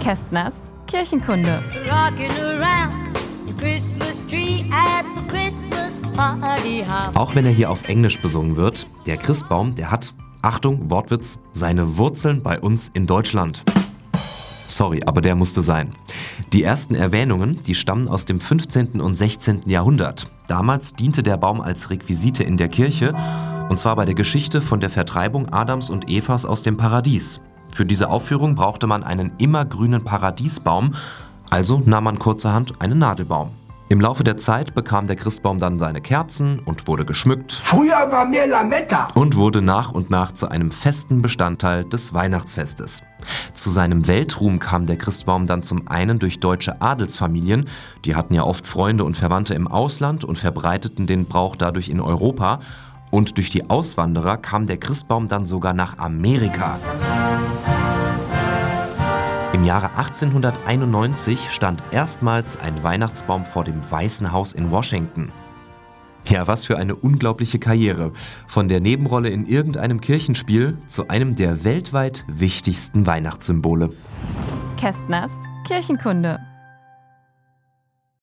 Kästners Kirchenkunde. Auch wenn er hier auf Englisch besungen wird, der Christbaum, der hat, Achtung, Wortwitz, seine Wurzeln bei uns in Deutschland. Sorry, aber der musste sein. Die ersten Erwähnungen, die stammen aus dem 15. und 16. Jahrhundert. Damals diente der Baum als Requisite in der Kirche, und zwar bei der Geschichte von der Vertreibung Adams und Evas aus dem Paradies. Für diese Aufführung brauchte man einen immergrünen Paradiesbaum, also nahm man kurzerhand einen Nadelbaum. Im Laufe der Zeit bekam der Christbaum dann seine Kerzen und wurde geschmückt Früher war mehr Lametta. und wurde nach und nach zu einem festen Bestandteil des Weihnachtsfestes. Zu seinem Weltruhm kam der Christbaum dann zum einen durch deutsche Adelsfamilien, die hatten ja oft Freunde und Verwandte im Ausland und verbreiteten den Brauch dadurch in Europa, und durch die Auswanderer kam der Christbaum dann sogar nach Amerika. Im Jahre 1891 stand erstmals ein Weihnachtsbaum vor dem Weißen Haus in Washington. Ja, was für eine unglaubliche Karriere. Von der Nebenrolle in irgendeinem Kirchenspiel zu einem der weltweit wichtigsten Weihnachtssymbole. Kästners Kirchenkunde.